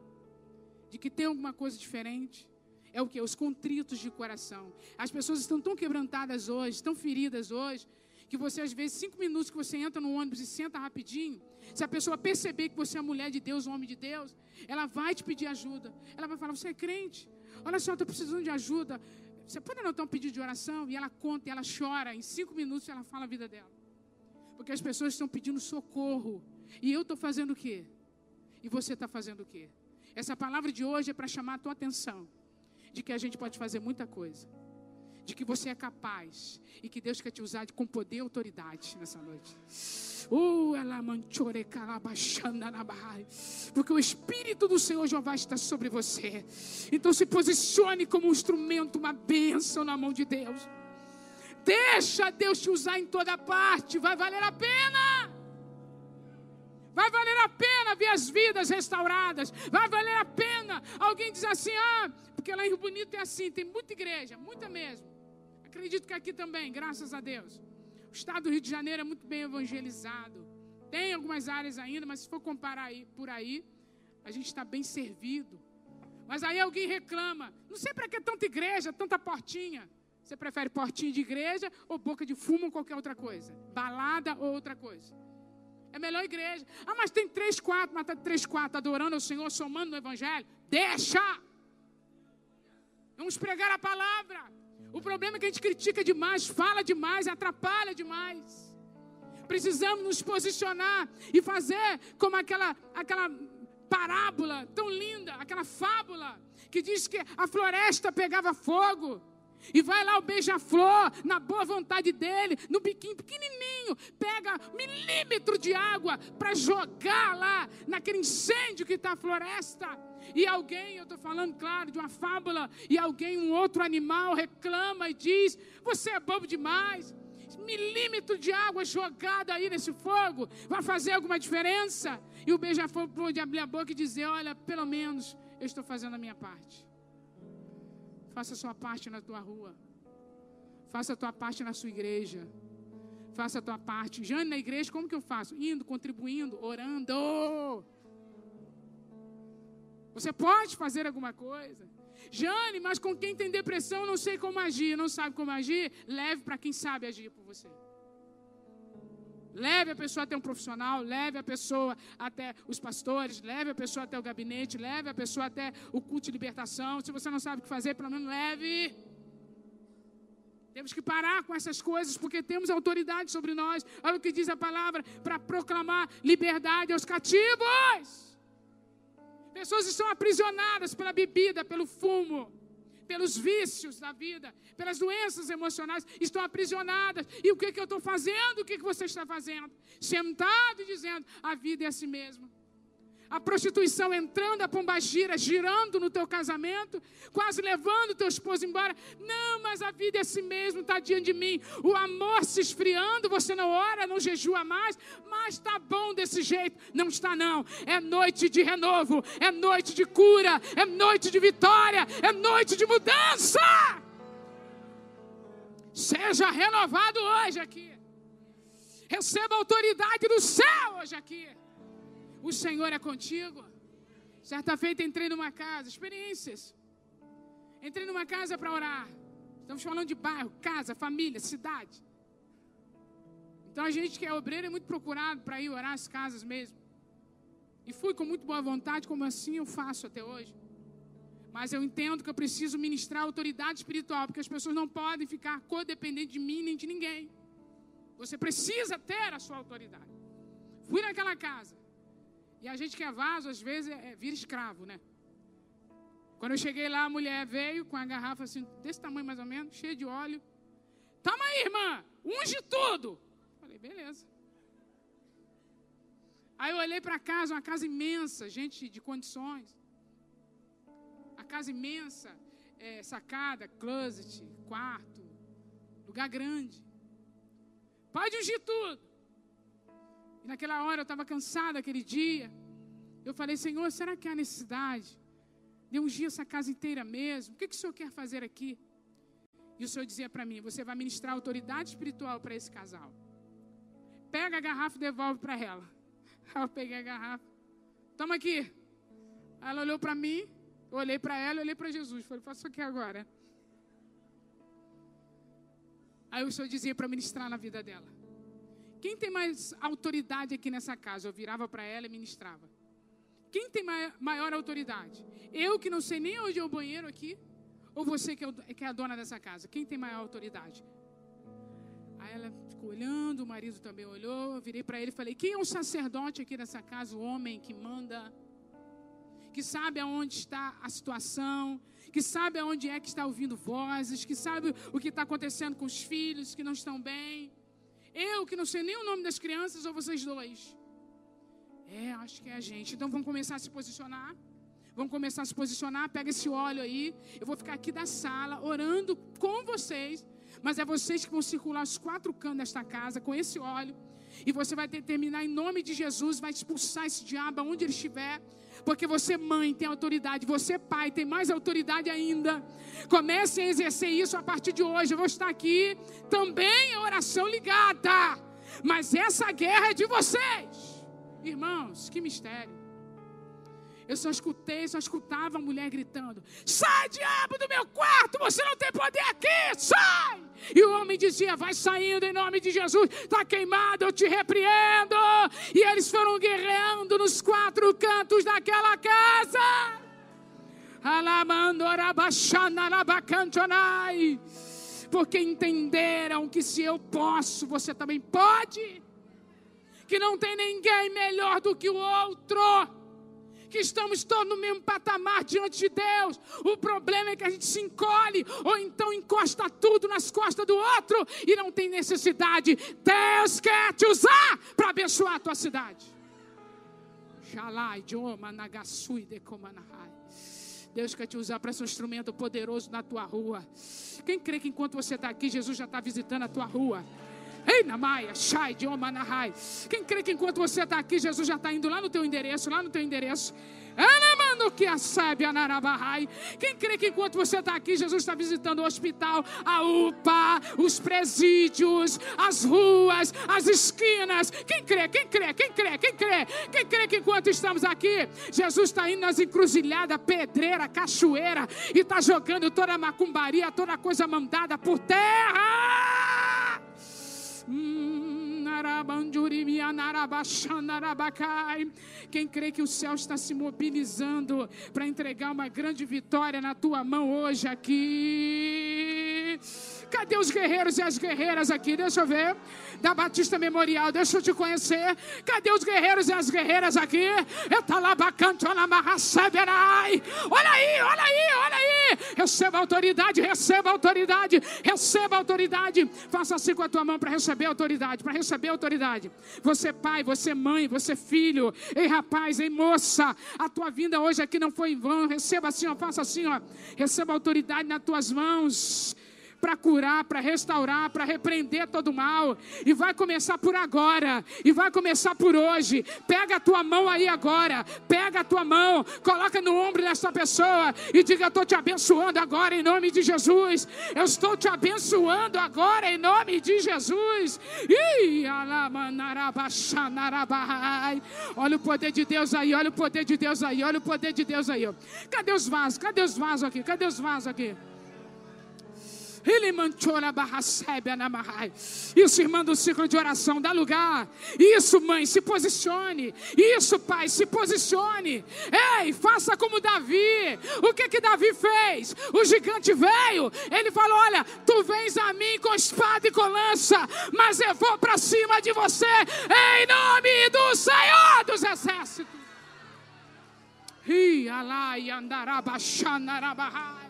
de que tem alguma coisa diferente é o que? Os contritos de coração. As pessoas estão tão quebrantadas hoje, tão feridas hoje, que você, às vezes, cinco minutos que você entra no ônibus e senta rapidinho, se a pessoa perceber que você é mulher de Deus, homem de Deus, ela vai te pedir ajuda. Ela vai falar: Você é crente? Olha só, eu estou precisando de ajuda. Você pode anotar um pedido de oração? E ela conta, e ela chora. Em cinco minutos ela fala a vida dela. Porque as pessoas estão pedindo socorro. E eu estou fazendo o quê? E você está fazendo o quê? Essa palavra de hoje é para chamar a tua atenção de que a gente pode fazer muita coisa, de que você é capaz e que Deus quer te usar com poder e autoridade nessa noite. Uh, porque o Espírito do Senhor Jeová está sobre você. Então se posicione como um instrumento, uma bênção na mão de Deus. Deixa Deus te usar em toda parte, vai valer a pena. Vai valer a pena ver as vidas restauradas. Vai valer a pena. Alguém diz assim: ah, porque lá em Rio Bonito é assim, tem muita igreja, muita mesmo. Acredito que aqui também, graças a Deus. O estado do Rio de Janeiro é muito bem evangelizado. Tem algumas áreas ainda, mas se for comparar aí, por aí, a gente está bem servido. Mas aí alguém reclama: não sei para que tanta igreja, tanta portinha. Você prefere portinha de igreja ou boca de fumo ou qualquer outra coisa? Balada ou outra coisa? É melhor igreja. Ah, mas tem três, quatro, mas tá três, quatro adorando ao Senhor, somando no Evangelho. Deixa! Vamos pregar a palavra. O problema é que a gente critica demais, fala demais, atrapalha demais. Precisamos nos posicionar e fazer como aquela, aquela parábola tão linda, aquela fábula que diz que a floresta pegava fogo. E vai lá o beija-flor, na boa vontade dele, no biquinho pequenininho, pega milímetro de água para jogar lá naquele incêndio que está a floresta. E alguém, eu estou falando, claro, de uma fábula, e alguém, um outro animal, reclama e diz: Você é bobo demais. Milímetro de água jogada aí nesse fogo vai fazer alguma diferença? E o beija-flor pôde abrir a boca e dizer: Olha, pelo menos eu estou fazendo a minha parte. Faça a sua parte na tua rua. Faça a tua parte na sua igreja. Faça a tua parte. Jane, na igreja, como que eu faço? Indo, contribuindo, orando. Você pode fazer alguma coisa. Jane, mas com quem tem depressão, não sei como agir, não sabe como agir, leve para quem sabe agir por você. Leve a pessoa até um profissional, leve a pessoa até os pastores, leve a pessoa até o gabinete, leve a pessoa até o culto de libertação. Se você não sabe o que fazer, pelo menos leve. Temos que parar com essas coisas porque temos autoridade sobre nós. Olha o que diz a palavra para proclamar liberdade aos cativos. Pessoas estão aprisionadas pela bebida, pelo fumo pelos vícios da vida, pelas doenças emocionais, estão aprisionadas. E o que, que eu estou fazendo? O que, que você está fazendo? Sentado e dizendo: a vida é assim mesmo a prostituição entrando, a pombagira girando no teu casamento, quase levando teu esposo embora. Não, mas a vida é assim mesmo, está diante de mim. O amor se esfriando, você não ora, não jejua mais, mas está bom desse jeito. Não está, não. É noite de renovo, é noite de cura, é noite de vitória, é noite de mudança. Seja renovado hoje aqui. Receba a autoridade do céu hoje aqui. O Senhor é contigo. Certa feita entrei numa casa, experiências. Entrei numa casa para orar. Estamos falando de bairro, casa, família, cidade. Então a gente que é obreiro é muito procurado para ir orar as casas mesmo. E fui com muito boa vontade, como assim eu faço até hoje. Mas eu entendo que eu preciso ministrar autoridade espiritual, porque as pessoas não podem ficar codependentes de mim nem de ninguém. Você precisa ter a sua autoridade. Fui naquela casa. E a gente que é vaso, às vezes, é, vira escravo, né? Quando eu cheguei lá, a mulher veio com a garrafa assim, desse tamanho mais ou menos, cheia de óleo. Toma aí, irmã, unge tudo. Falei, beleza. Aí eu olhei para casa, uma casa imensa, gente de condições. A casa imensa, é, sacada, closet, quarto, lugar grande. Pode ungir tudo. E naquela hora eu estava cansada aquele dia. Eu falei, Senhor, será que há necessidade de ungir essa casa inteira mesmo? O que, que o Senhor quer fazer aqui? E o Senhor dizia para mim: Você vai ministrar autoridade espiritual para esse casal. Pega a garrafa e devolve para ela. Aí eu peguei a garrafa. Toma aqui. Ela olhou para mim, eu olhei para ela, eu olhei para Jesus. Falei, faça isso aqui agora. Aí o Senhor dizia para ministrar na vida dela. Quem tem mais autoridade aqui nessa casa? Eu virava para ela e ministrava. Quem tem maior autoridade? Eu que não sei nem onde é o banheiro aqui? Ou você que é, que é a dona dessa casa? Quem tem maior autoridade? Aí ela ficou olhando, o marido também olhou. Eu virei para ele e falei: Quem é o sacerdote aqui nessa casa? O homem que manda. que sabe aonde está a situação, que sabe aonde é que está ouvindo vozes, que sabe o que está acontecendo com os filhos que não estão bem. Eu que não sei nem o nome das crianças ou vocês dois? É, acho que é a gente. Então vamos começar a se posicionar. Vamos começar a se posicionar. Pega esse óleo aí. Eu vou ficar aqui da sala orando com vocês. Mas é vocês que vão circular os quatro cantos desta casa com esse óleo. E você vai determinar em nome de Jesus, vai expulsar esse diabo aonde ele estiver. Porque você, mãe, tem autoridade, você, pai, tem mais autoridade ainda. Comece a exercer isso a partir de hoje. Eu vou estar aqui também a oração ligada. Mas essa guerra é de vocês. Irmãos, que mistério. Eu só escutei, só escutava a mulher gritando: Sai, diabo, do meu quarto, você não tem poder! E o homem dizia: Vai saindo em nome de Jesus, está queimado, eu te repreendo. E eles foram guerreando nos quatro cantos daquela casa. Porque entenderam que se eu posso, você também pode. Que não tem ninguém melhor do que o outro que estamos todos no mesmo patamar diante de Deus. O problema é que a gente se encolhe ou então encosta tudo nas costas do outro e não tem necessidade. Deus quer te usar para abençoar a tua cidade. Deus quer te usar para ser um instrumento poderoso na tua rua. Quem crê que enquanto você está aqui, Jesus já está visitando a tua rua? Ei, Namaia, Shai, Diomanahai. Quem crê que enquanto você está aqui, Jesus já está indo lá no teu endereço, lá no teu endereço. que a Quem crê que enquanto você está aqui, Jesus está visitando o hospital, a UPA, os presídios, as ruas, as esquinas. Quem crê? Quem crê? Quem crê? Quem crê? Quem crê que enquanto estamos aqui, Jesus está indo nas encruzilhadas, pedreira, cachoeira e está jogando toda a macumbaria, toda a coisa mandada por terra? Quem crê que o céu está se mobilizando para entregar uma grande vitória na tua mão hoje aqui? Cadê os guerreiros e as guerreiras aqui? Deixa eu ver. Da Batista Memorial, deixa eu te conhecer. Cadê os guerreiros e as guerreiras aqui? Olha aí, olha aí, olha aí. Receba autoridade, receba autoridade, receba autoridade. Faça assim com a tua mão para receber autoridade, para receber autoridade. Você pai, você mãe, você filho. Ei rapaz, ei moça, a tua vinda hoje aqui não foi em vão. Receba assim, ó, faça assim, ó. Receba autoridade nas tuas mãos para curar, para restaurar, para repreender todo mal. E vai começar por agora, e vai começar por hoje. Pega a tua mão aí agora, pega a tua mão, coloca no ombro dessa pessoa e diga: Eu estou te abençoando agora em nome de Jesus. Eu estou te abençoando agora em nome de Jesus. Olha o poder de Deus aí, olha o poder de Deus aí, olha o poder de Deus aí. Cadê os vasos? Cadê os vasos aqui? Cadê os vasos aqui? Isso, irmã do ciclo de oração, dá lugar. Isso, mãe, se posicione. Isso, pai, se posicione. Ei, faça como Davi. O que que Davi fez? O gigante veio. Ele falou: Olha, tu vens a mim com espada e com lança, mas eu vou para cima de você em nome do Senhor dos Exércitos. Ih, alai, andarabachanarabahai.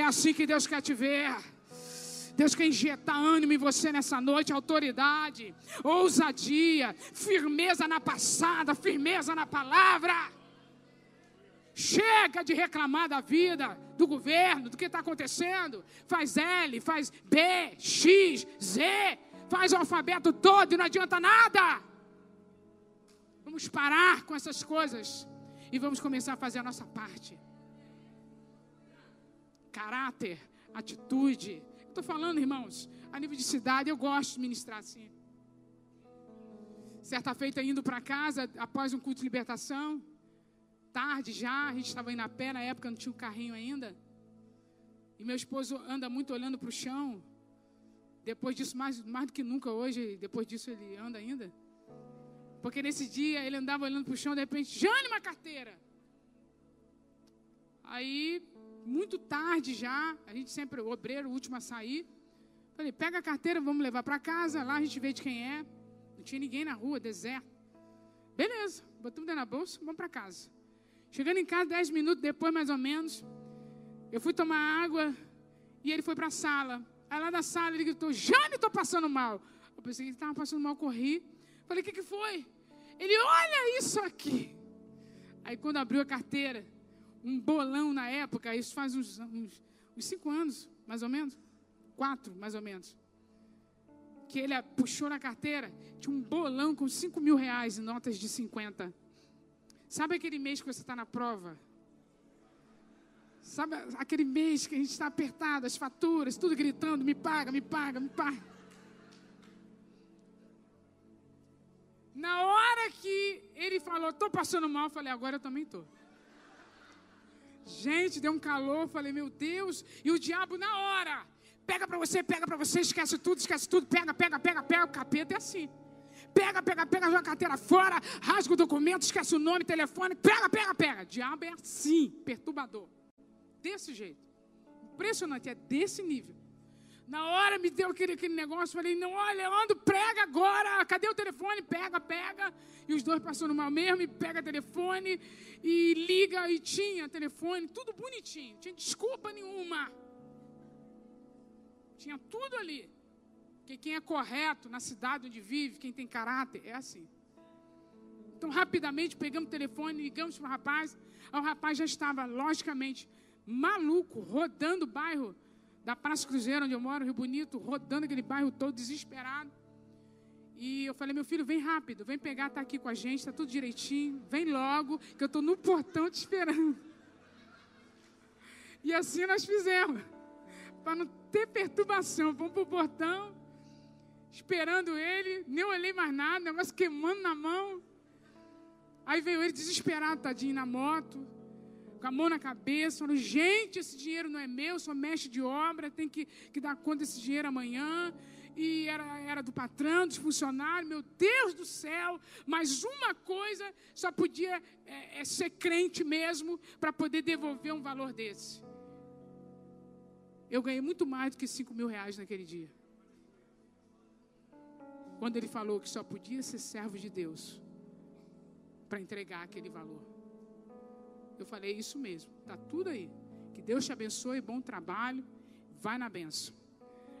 É assim que Deus quer te ver. Deus quer injetar ânimo em você nessa noite, autoridade, ousadia, firmeza na passada, firmeza na palavra. Chega de reclamar da vida, do governo, do que está acontecendo. Faz L, faz B, X, Z, faz o alfabeto todo e não adianta nada. Vamos parar com essas coisas e vamos começar a fazer a nossa parte caráter, atitude. Estou falando, irmãos, a nível de cidade, eu gosto de ministrar assim. Certa feita, indo para casa, após um culto de libertação, tarde já, a gente estava indo a pé, na época não tinha um carrinho ainda. E meu esposo anda muito olhando para o chão. Depois disso, mais, mais do que nunca hoje, depois disso ele anda ainda. Porque nesse dia ele andava olhando para o chão, de repente, Jane, uma carteira. Aí muito tarde já, a gente sempre, o obreiro, o último a sair. Falei, pega a carteira, vamos levar para casa, lá a gente vê de quem é. Não tinha ninguém na rua, deserto. Beleza, botamos dentro da bolsa, vamos para casa. Chegando em casa, dez minutos depois, mais ou menos, eu fui tomar água e ele foi para a sala. Aí lá da sala ele gritou: Jane, estou passando mal. Eu pensei que ele estava passando mal, corri. Falei: O que, que foi? Ele: Olha isso aqui. Aí quando abriu a carteira, um bolão na época, isso faz uns, uns, uns cinco anos, mais ou menos. Quatro, mais ou menos. Que ele puxou na carteira, tinha um bolão com cinco mil reais em notas de 50. Sabe aquele mês que você está na prova? Sabe aquele mês que a gente está apertado, as faturas, tudo gritando, me paga, me paga, me paga. Na hora que ele falou, estou passando mal, eu falei, agora eu também estou. Gente, deu um calor, falei, meu Deus, e o diabo na hora, pega para você, pega para você, esquece tudo, esquece tudo, pega, pega, pega, pega, o capeta é assim. Pega, pega, pega, joga a carteira fora, rasga o documento, esquece o nome, telefone, pega, pega, pega. Diabo é assim, perturbador. Desse jeito. Impressionante, é desse nível. Na hora me deu aquele, aquele negócio, falei, não, olha, Leandro, prega agora, cadê o telefone? Pega, pega. E os dois passando mal mesmo, e pega telefone, e liga, e tinha telefone, tudo bonitinho, não tinha desculpa nenhuma. Tinha tudo ali. Porque quem é correto na cidade onde vive, quem tem caráter, é assim. Então, rapidamente, pegamos o telefone, ligamos para o rapaz. O rapaz já estava, logicamente, maluco, rodando o bairro da Praça Cruzeiro, onde eu moro, Rio Bonito, rodando aquele bairro todo, desesperado. E eu falei, meu filho, vem rápido, vem pegar, está aqui com a gente, está tudo direitinho, vem logo, que eu estou no portão te esperando. E assim nós fizemos, para não ter perturbação. Vamos para o portão, esperando ele, nem olhei mais nada, negócio queimando na mão. Aí veio ele desesperado, tadinho, na moto, com a mão na cabeça, falou, gente, esse dinheiro não é meu, sou mestre de obra, tem que, que dar conta desse dinheiro amanhã. E era, era do patrão, dos funcionários, meu Deus do céu, mas uma coisa só podia é, é ser crente mesmo para poder devolver um valor desse. Eu ganhei muito mais do que 5 mil reais naquele dia. Quando ele falou que só podia ser servo de Deus para entregar aquele valor. Eu falei isso mesmo, tá tudo aí. Que Deus te abençoe, bom trabalho, vai na benção.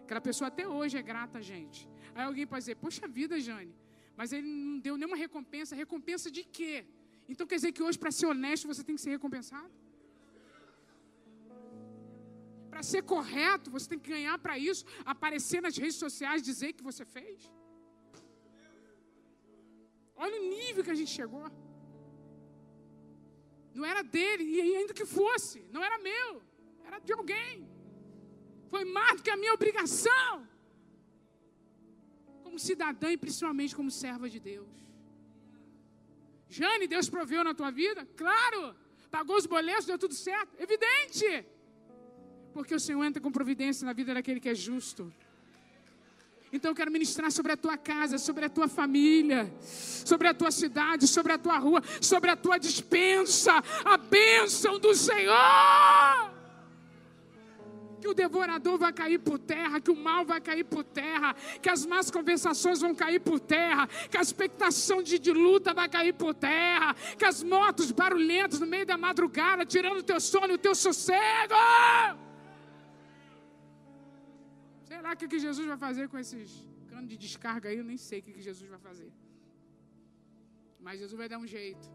Aquela pessoa até hoje é grata a gente. Aí alguém pode dizer, poxa vida, Jane, mas ele não deu nenhuma recompensa. Recompensa de quê? Então quer dizer que hoje, para ser honesto, você tem que ser recompensado? Para ser correto, você tem que ganhar para isso, aparecer nas redes sociais, dizer que você fez? Olha o nível que a gente chegou. Não era dele, e ainda que fosse, não era meu, era de alguém. Foi mais do que a minha obrigação, como cidadã e principalmente como serva de Deus. Jane, Deus proveu na tua vida? Claro! Pagou os boletos, deu tudo certo? Evidente! Porque o Senhor entra com providência na vida daquele que é justo. Então eu quero ministrar sobre a tua casa, sobre a tua família, sobre a tua cidade, sobre a tua rua, sobre a tua dispensa, a bênção do Senhor. Que o devorador vai cair por terra, que o mal vai cair por terra, que as más conversações vão cair por terra, que a expectação de, de luta vai cair por terra, que as motos barulhentas no meio da madrugada, tirando o teu sono e o teu sossego. Sei lá o que, que Jesus vai fazer com esses canos de descarga aí, eu nem sei o que, que Jesus vai fazer. Mas Jesus vai dar um jeito.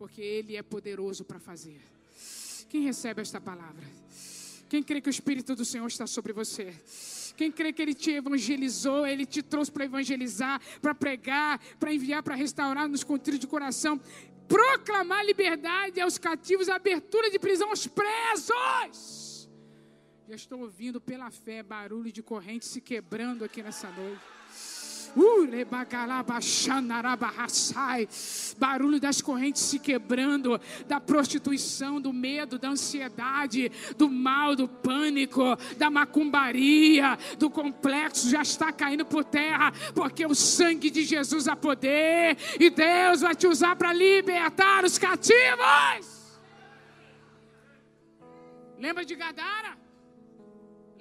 Porque Ele é poderoso para fazer. Quem recebe esta palavra? Quem crê que o Espírito do Senhor está sobre você? Quem crê que Ele te evangelizou, Ele te trouxe para evangelizar, para pregar, para enviar, para restaurar nos contritos de coração, proclamar liberdade aos cativos, abertura de prisão aos presos. Já estou ouvindo pela fé barulho de corrente se quebrando aqui nessa noite. Uh, barulho das correntes se quebrando, da prostituição, do medo, da ansiedade, do mal, do pânico, da macumbaria, do complexo já está caindo por terra, porque o sangue de Jesus há poder e Deus vai te usar para libertar os cativos. Lembra de Gadara?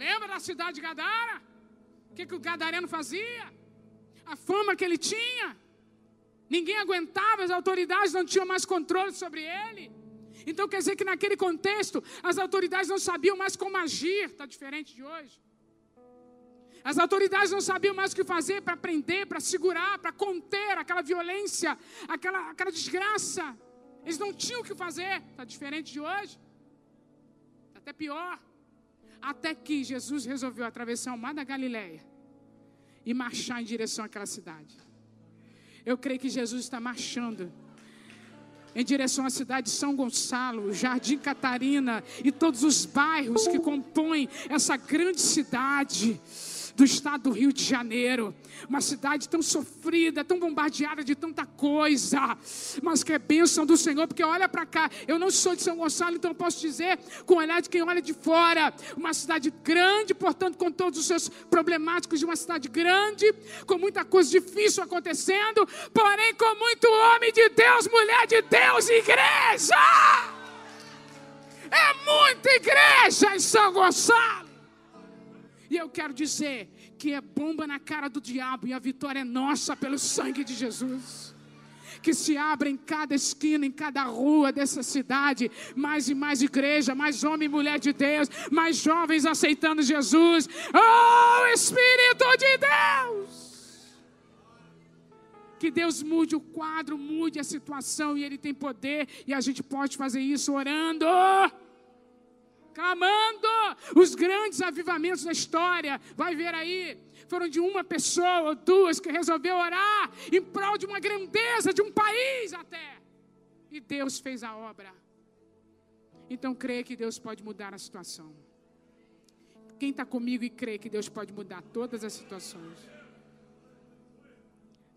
Lembra da cidade de Gadara? O que, que o gadareno fazia? A fama que ele tinha. Ninguém aguentava, as autoridades não tinham mais controle sobre ele. Então quer dizer que naquele contexto as autoridades não sabiam mais como agir, está diferente de hoje. As autoridades não sabiam mais o que fazer para prender, para segurar, para conter aquela violência, aquela, aquela desgraça. Eles não tinham o que fazer, está diferente de hoje. Está até pior. Até que Jesus resolveu atravessar o mar da Galileia e marchar em direção àquela cidade. Eu creio que Jesus está marchando em direção à cidade de São Gonçalo, Jardim Catarina e todos os bairros que compõem essa grande cidade do estado do Rio de Janeiro. Uma cidade tão sofrida, tão bombardeada de tanta coisa, mas que é bênção do Senhor, porque olha para cá, eu não sou de São Gonçalo, então posso dizer com o olhar de quem olha de fora. Uma cidade grande, portanto, com todos os seus problemáticos de uma cidade grande, com muita coisa difícil acontecendo, porém com muito homem de Deus, mulher de Deus, igreja! É muita igreja em São Gonçalo. E eu quero dizer que é bomba na cara do diabo e a vitória é nossa pelo sangue de Jesus. Que se abra em cada esquina, em cada rua dessa cidade, mais e mais igreja, mais homem e mulher de Deus, mais jovens aceitando Jesus. Oh, Espírito de Deus! Que Deus mude o quadro, mude a situação e Ele tem poder e a gente pode fazer isso orando clamando. Os grandes avivamentos da história, vai ver aí, foram de uma pessoa ou duas que resolveu orar em prol de uma grandeza de um país até. E Deus fez a obra. Então crê que Deus pode mudar a situação. Quem está comigo e crê que Deus pode mudar todas as situações?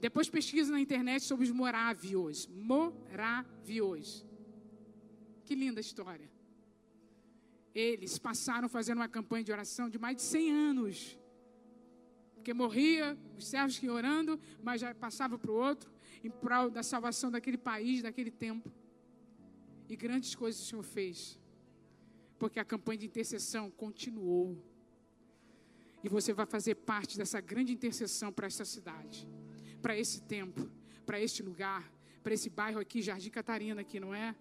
Depois pesquisa na internet sobre os morávios. Morávios. Que linda história. Eles passaram fazendo uma campanha de oração de mais de 100 anos. Porque morria, os servos que iam orando, mas já passava para o outro, em prol da salvação daquele país, daquele tempo. E grandes coisas o Senhor fez. Porque a campanha de intercessão continuou. E você vai fazer parte dessa grande intercessão para essa cidade, para esse tempo, para este lugar, para esse bairro aqui, Jardim Catarina, aqui, não é?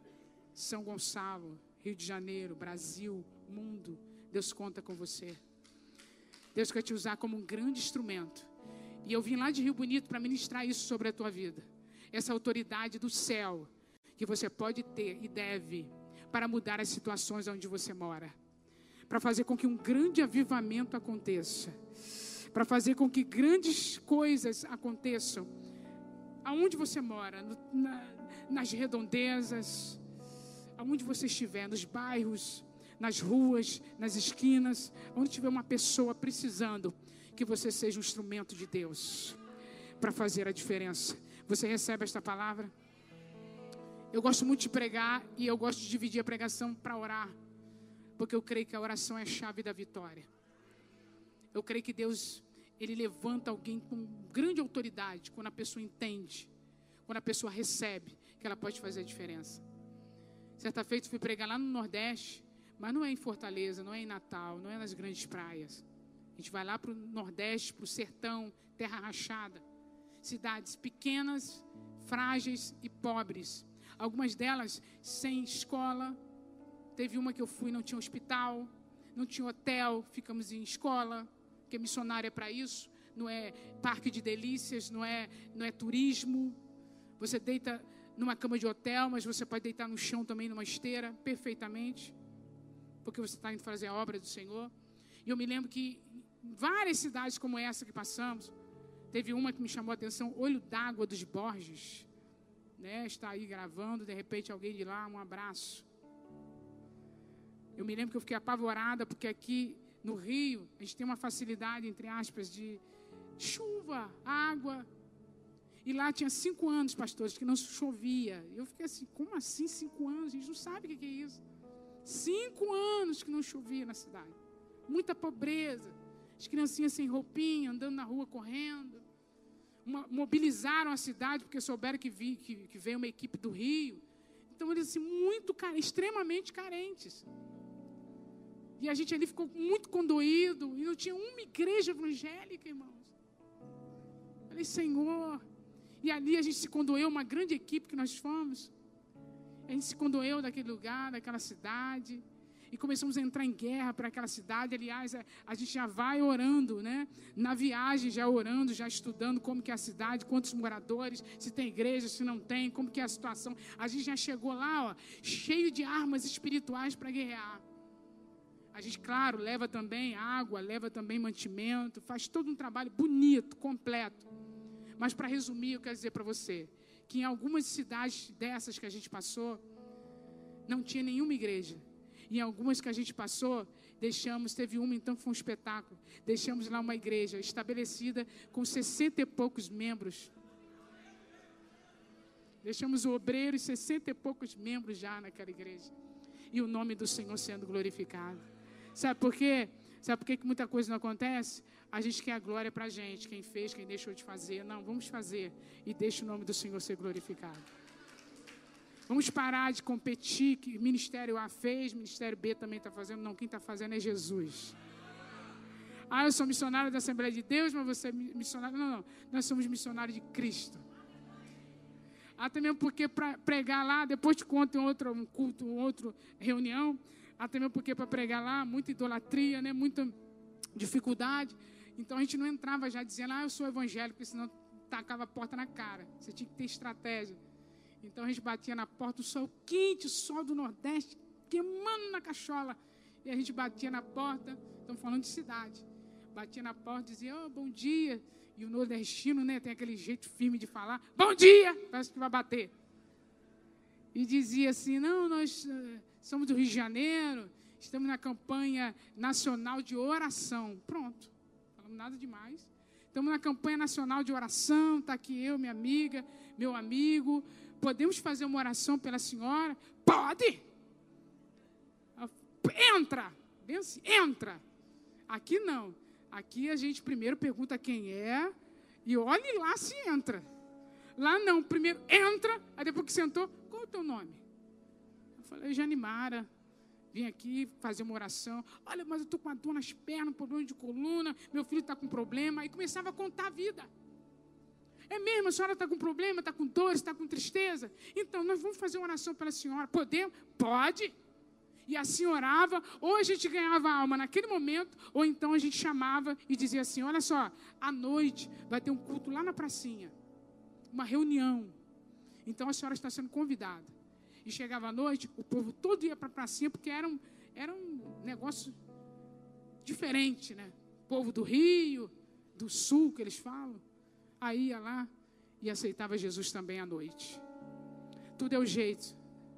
São Gonçalo. Rio de Janeiro, Brasil, mundo, Deus conta com você. Deus quer te usar como um grande instrumento. E eu vim lá de Rio Bonito para ministrar isso sobre a tua vida. Essa autoridade do céu que você pode ter e deve para mudar as situações onde você mora. Para fazer com que um grande avivamento aconteça. Para fazer com que grandes coisas aconteçam. Aonde você mora, no, na, nas redondezas, aonde você estiver, nos bairros, nas ruas, nas esquinas, onde tiver uma pessoa precisando, que você seja um instrumento de Deus para fazer a diferença. Você recebe esta palavra? Eu gosto muito de pregar e eu gosto de dividir a pregação para orar, porque eu creio que a oração é a chave da vitória. Eu creio que Deus ele levanta alguém com grande autoridade quando a pessoa entende, quando a pessoa recebe que ela pode fazer a diferença. Certa feita fui pregar lá no Nordeste, mas não é em Fortaleza, não é em Natal, não é nas grandes praias. A gente vai lá para o Nordeste, para o sertão, terra rachada. Cidades pequenas, frágeis e pobres. Algumas delas sem escola. Teve uma que eu fui, não tinha hospital, não tinha hotel, ficamos em escola, missionária é para isso. Não é parque de delícias, não é, não é turismo. Você deita numa cama de hotel, mas você pode deitar no chão também, numa esteira, perfeitamente, porque você está indo fazer a obra do Senhor. E eu me lembro que várias cidades como essa que passamos, teve uma que me chamou a atenção, Olho d'Água dos Borges, né? Está aí gravando, de repente alguém de lá, um abraço. Eu me lembro que eu fiquei apavorada, porque aqui no Rio, a gente tem uma facilidade, entre aspas, de chuva, água, e lá tinha cinco anos, pastores, que não chovia. Eu fiquei assim, como assim cinco anos? A gente não sabe o que é isso. Cinco anos que não chovia na cidade. Muita pobreza. As criancinhas sem roupinha, andando na rua, correndo. Uma, mobilizaram a cidade porque souberam que, vi, que, que, veio uma equipe do Rio. Então, eles assim, muito, extremamente carentes. E a gente ali ficou muito condoído. E não tinha uma igreja evangélica, irmãos. Falei, Senhor, E ali a gente se condoeu, uma grande equipe que nós fomos. A gente se condoeu daquele lugar, daquela cidade. E começamos a entrar em guerra para aquela cidade. Aliás, a gente já vai orando, né? Na viagem, já orando, já estudando como que é a cidade, quantos moradores, se tem igreja, se não tem, como que é a situação. A gente já chegou lá, ó, cheio de armas espirituais para guerrear. A gente, claro, leva também água, leva também mantimento, faz todo um trabalho bonito, completo. Mas para resumir, eu quero dizer para você que em algumas cidades dessas que a gente passou, não tinha nenhuma igreja. E em algumas que a gente passou, deixamos, teve uma então foi um espetáculo. Deixamos lá uma igreja estabelecida com sessenta e poucos membros. Deixamos o obreiro e sessenta e poucos membros já naquela igreja. E o nome do Senhor sendo glorificado. Sabe por quê? Sabe por quê que muita coisa não acontece? A gente quer a glória para a gente, quem fez, quem deixou de fazer. Não, vamos fazer e deixe o nome do Senhor ser glorificado. Vamos parar de competir, que Ministério A fez, Ministério B também está fazendo. Não, quem está fazendo é Jesus. Ah, eu sou missionário da Assembleia de Deus, mas você é missionário. Não, não. Nós somos missionários de Cristo. Até mesmo porque para pregar lá, depois te conto em outro um culto, outra reunião, até mesmo porque para pregar lá, muita idolatria, né? muita dificuldade. Então a gente não entrava já dizendo, ah, eu sou evangélico, senão tacava a porta na cara. Você tinha que ter estratégia. Então a gente batia na porta, o sol quente, o sol do Nordeste, queimando na cachola. E a gente batia na porta, estamos falando de cidade. Batia na porta e dizia, oh, bom dia. E o nordestino, né, tem aquele jeito firme de falar, bom dia, parece que vai bater. E dizia assim, não, nós uh, somos do Rio de Janeiro, estamos na campanha nacional de oração. Pronto, falamos nada demais. Estamos na campanha nacional de oração, está aqui eu, minha amiga, meu amigo. Podemos fazer uma oração pela senhora? Pode! Entra! Assim, entra! Aqui não. Aqui a gente primeiro pergunta quem é e olhe lá se entra. Lá não, primeiro entra, aí depois que sentou, qual é o teu nome? Falei, Janimara, vim aqui fazer uma oração. Olha, mas eu estou com uma dor nas pernas, problema de coluna, meu filho está com problema. Aí começava a contar a vida. É mesmo, a senhora está com problema, está com dores, está com tristeza? Então, nós vamos fazer uma oração pela senhora. Podemos? Pode. E assim orava, ou a gente ganhava alma naquele momento, ou então a gente chamava e dizia assim: olha só, à noite vai ter um culto lá na pracinha, uma reunião. Então a senhora está sendo convidada. E chegava à noite, o povo todo ia para a pracinha, porque era um, era um negócio diferente, né? Povo do Rio, do Sul, que eles falam. Aí ia lá e aceitava Jesus também à noite. Tudo é o jeito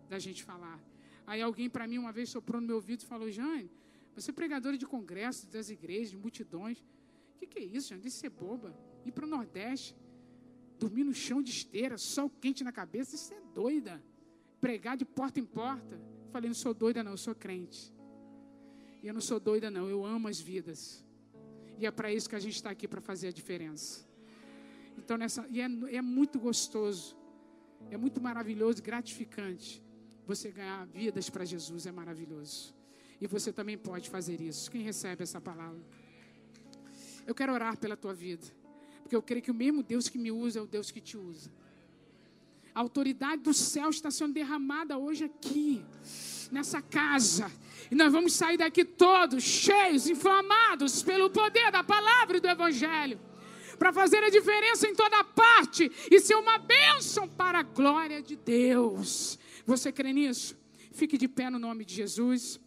da gente falar. Aí alguém para mim uma vez soprou no meu ouvido e falou: Jane, você é pregadora de congressos, das igrejas, de multidões. O que, que é isso, Jane? Isso é boba. Ir para o Nordeste, dormir no chão de esteira, sol quente na cabeça, isso é doida pregar de porta em porta. Falei, não sou doida, não, eu sou crente. E eu não sou doida, não, eu amo as vidas. E é para isso que a gente está aqui para fazer a diferença. Então, nessa, e é, é muito gostoso, é muito maravilhoso, gratificante. Você ganhar vidas para Jesus é maravilhoso. E você também pode fazer isso. Quem recebe essa palavra? Eu quero orar pela tua vida. Porque eu creio que o mesmo Deus que me usa é o Deus que te usa. A autoridade do céu está sendo derramada hoje aqui, nessa casa. E nós vamos sair daqui todos cheios, inflamados pelo poder da palavra e do Evangelho, para fazer a diferença em toda parte e ser uma bênção para a glória de Deus. Você crê nisso? Fique de pé no nome de Jesus.